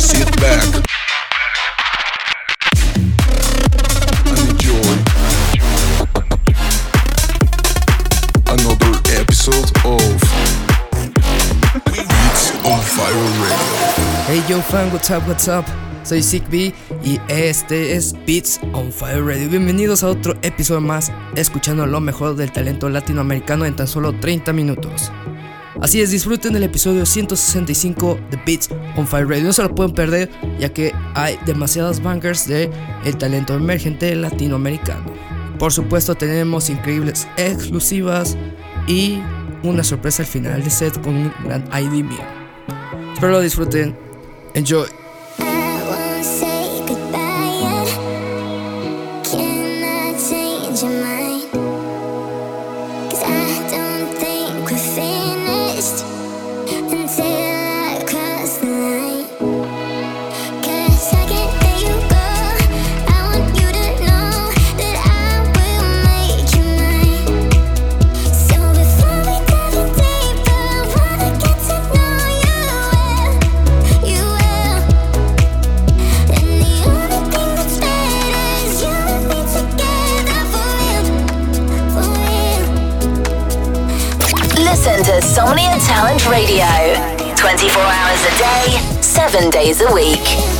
Sit back and another episode of Beats on Fire Radio. Hey yo fan, what's up, what's up? Soy Zigbee y este es Beats on Fire Radio. Bienvenidos a otro episodio más, escuchando lo mejor del talento latinoamericano en tan solo 30 minutos. Así es, disfruten del episodio 165 de Beats on Fire Radio. No se lo pueden perder, ya que hay demasiadas bangers de el talento emergente latinoamericano. Por supuesto, tenemos increíbles exclusivas y una sorpresa al final de set con un gran ID mío. Espero lo disfruten. Enjoy. Days a week.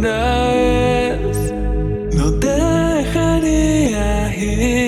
Una vez, no te dejaría ir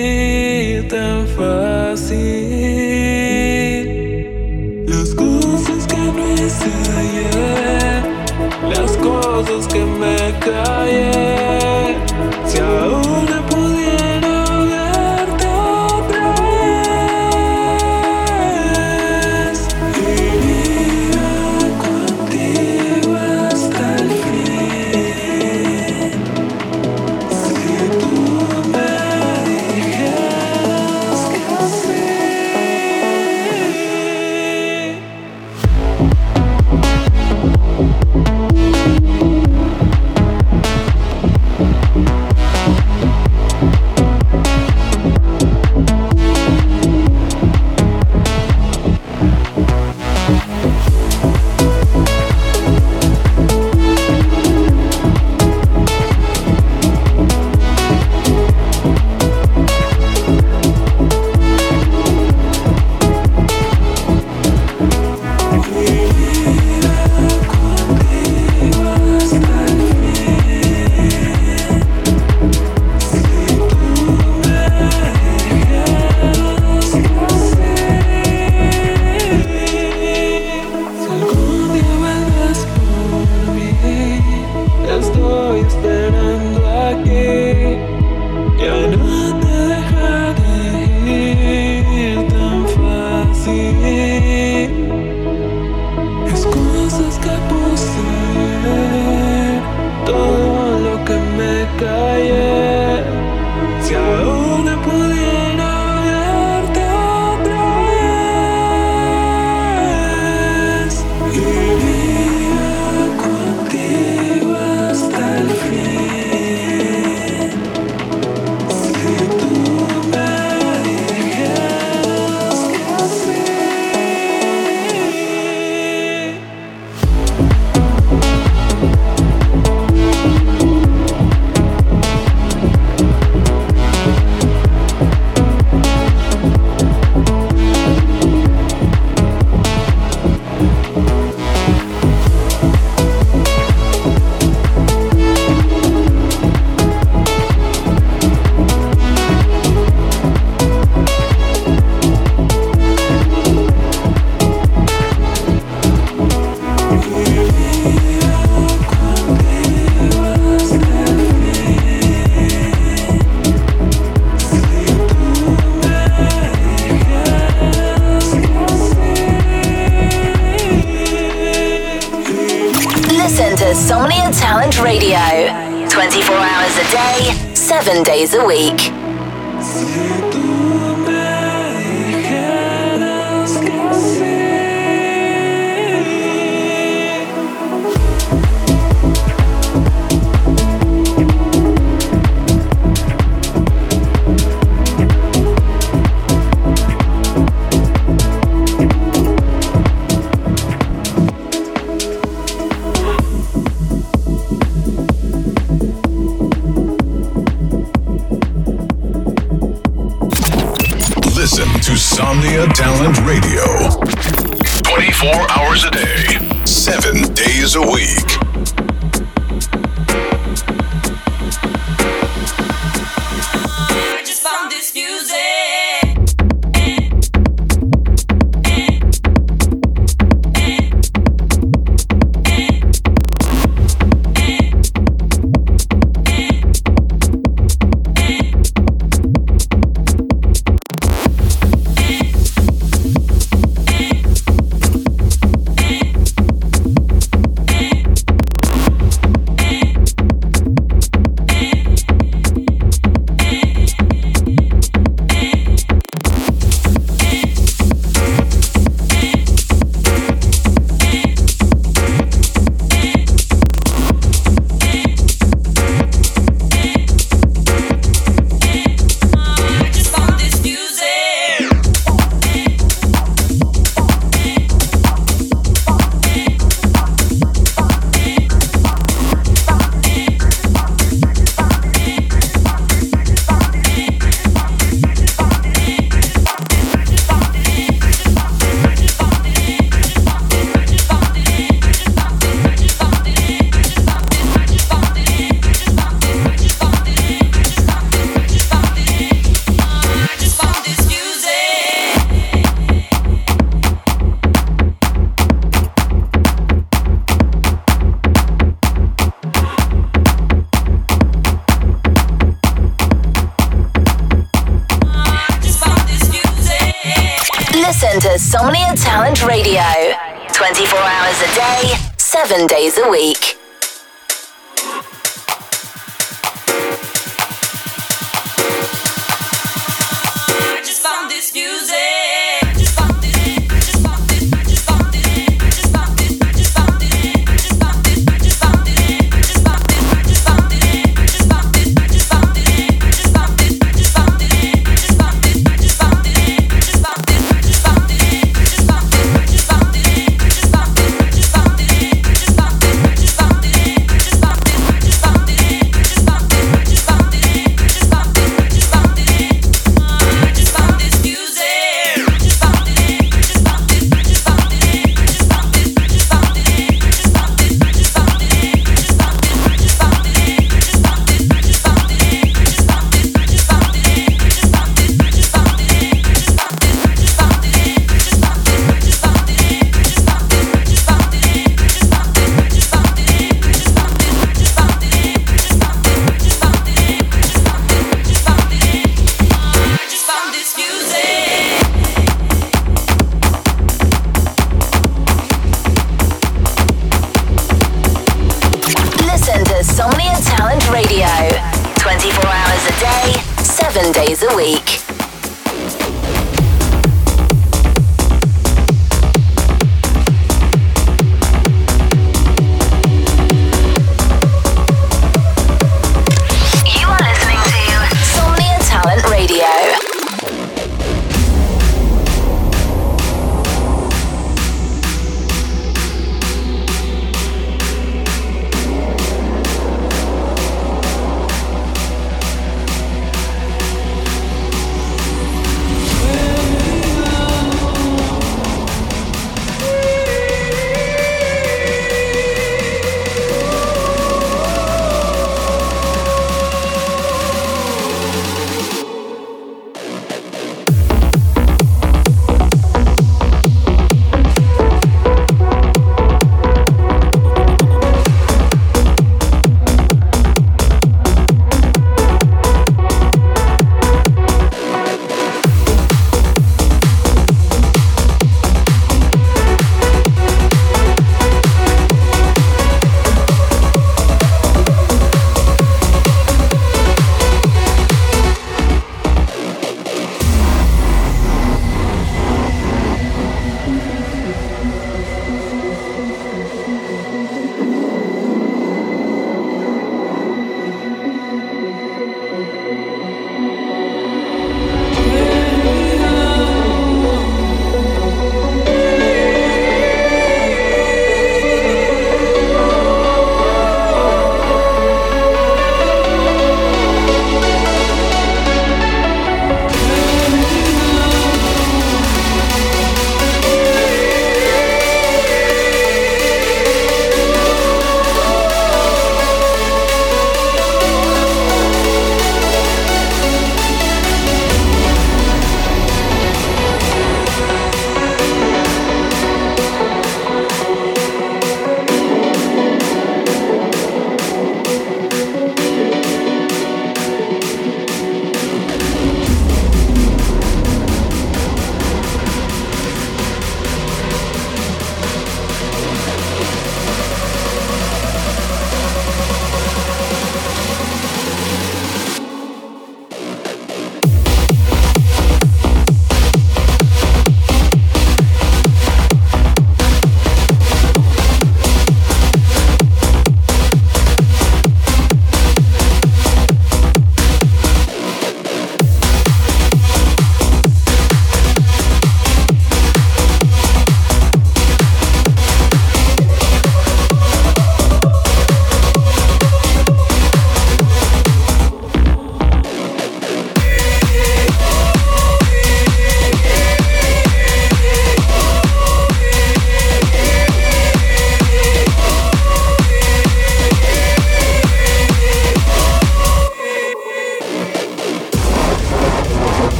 days a week.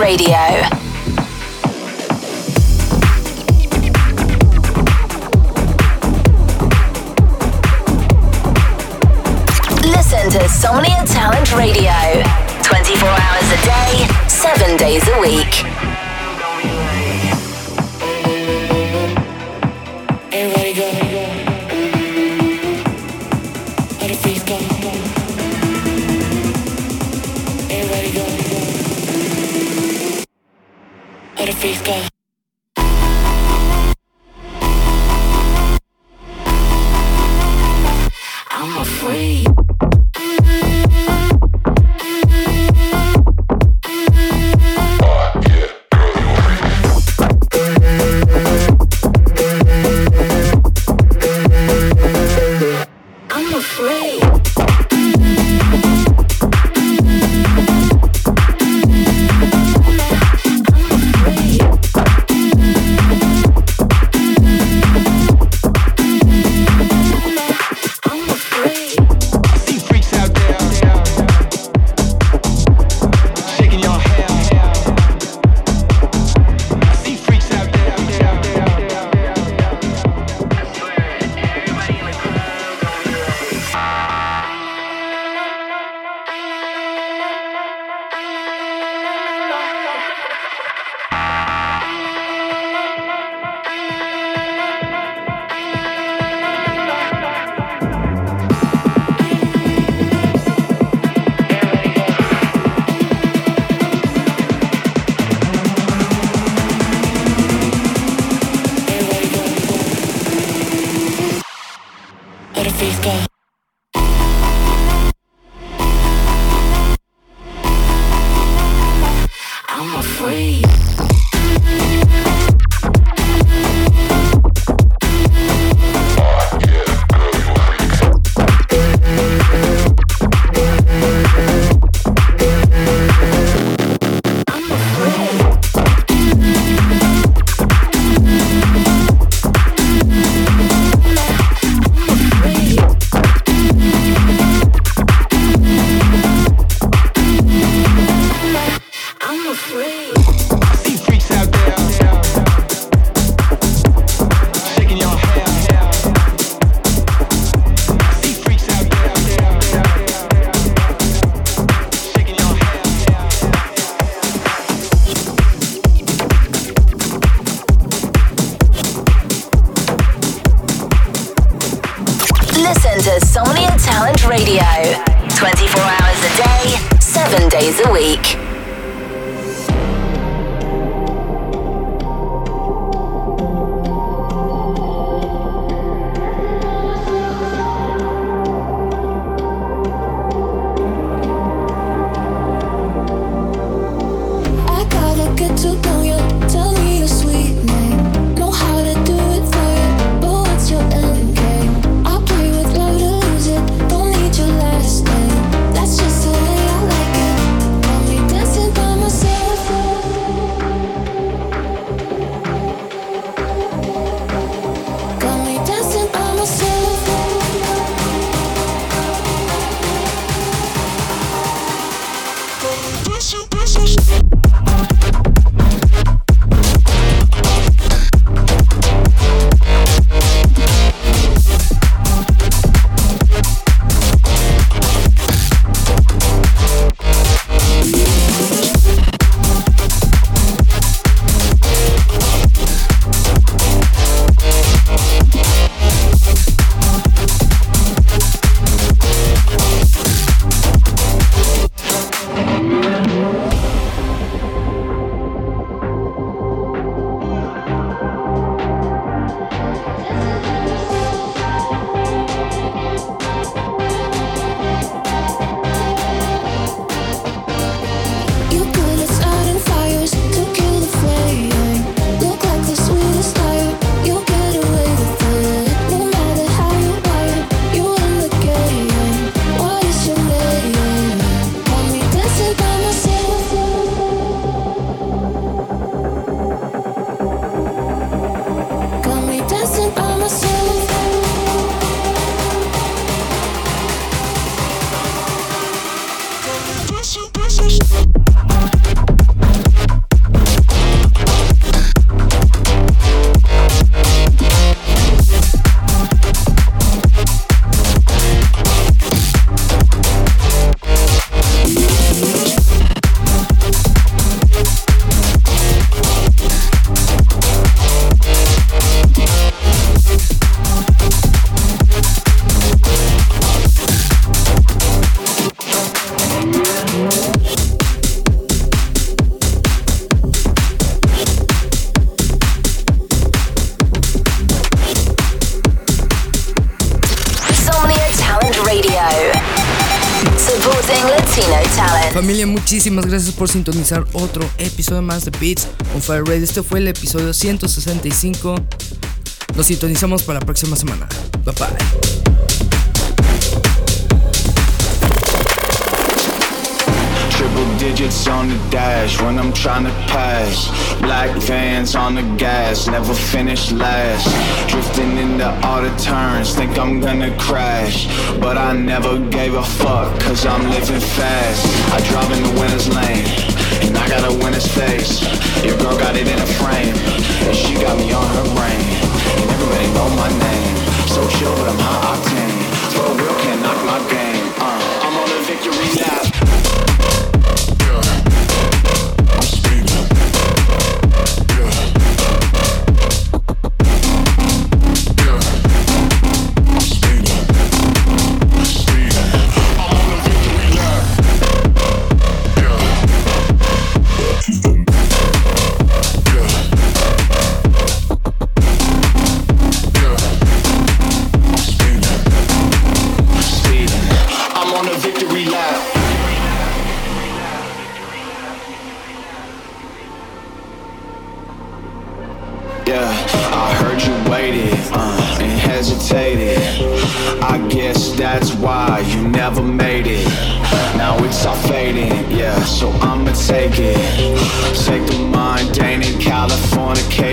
Radio. Listen to Somnia Talent Radio 24 hours a day, 7 days a week. Frisky. Familia, muchísimas gracias por sintonizar otro episodio más de Beats on Fire Radio. Este fue el episodio 165. Nos sintonizamos para la próxima semana. Bye bye. Digits on the dash when I'm trying to pass. Black vans on the gas, never finish last. Drifting into all the turns, think I'm gonna crash. But I never gave a fuck, cause I'm living fast. I drive in the winner's lane, and I got a winner's face. Your girl got it in a frame, and she got me on her brain. And everybody know my name. So chill, but I'm high octane. Made it. Now it's all fading, yeah, so I'ma take it. Take the mundane and Californicated. I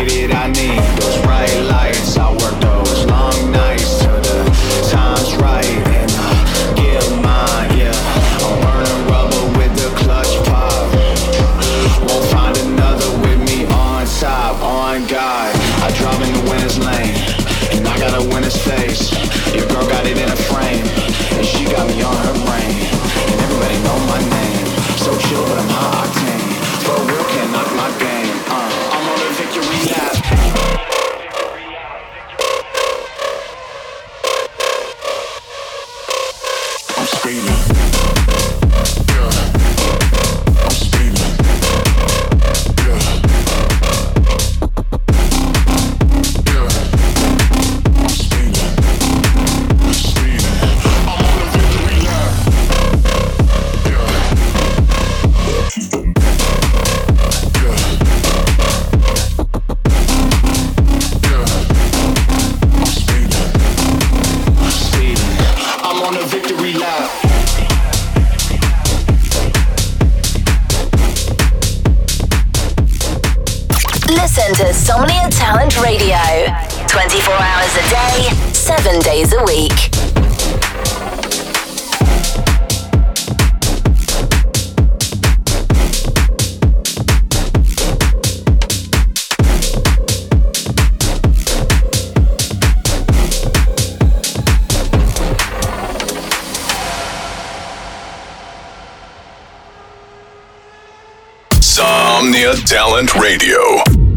So chill, but I'm. For real, can't knock my game. Uh, I'm on a victory lap. Listen to Somnia Talent Radio 24 hours a day, 7 days a week. Somnia Talent Radio.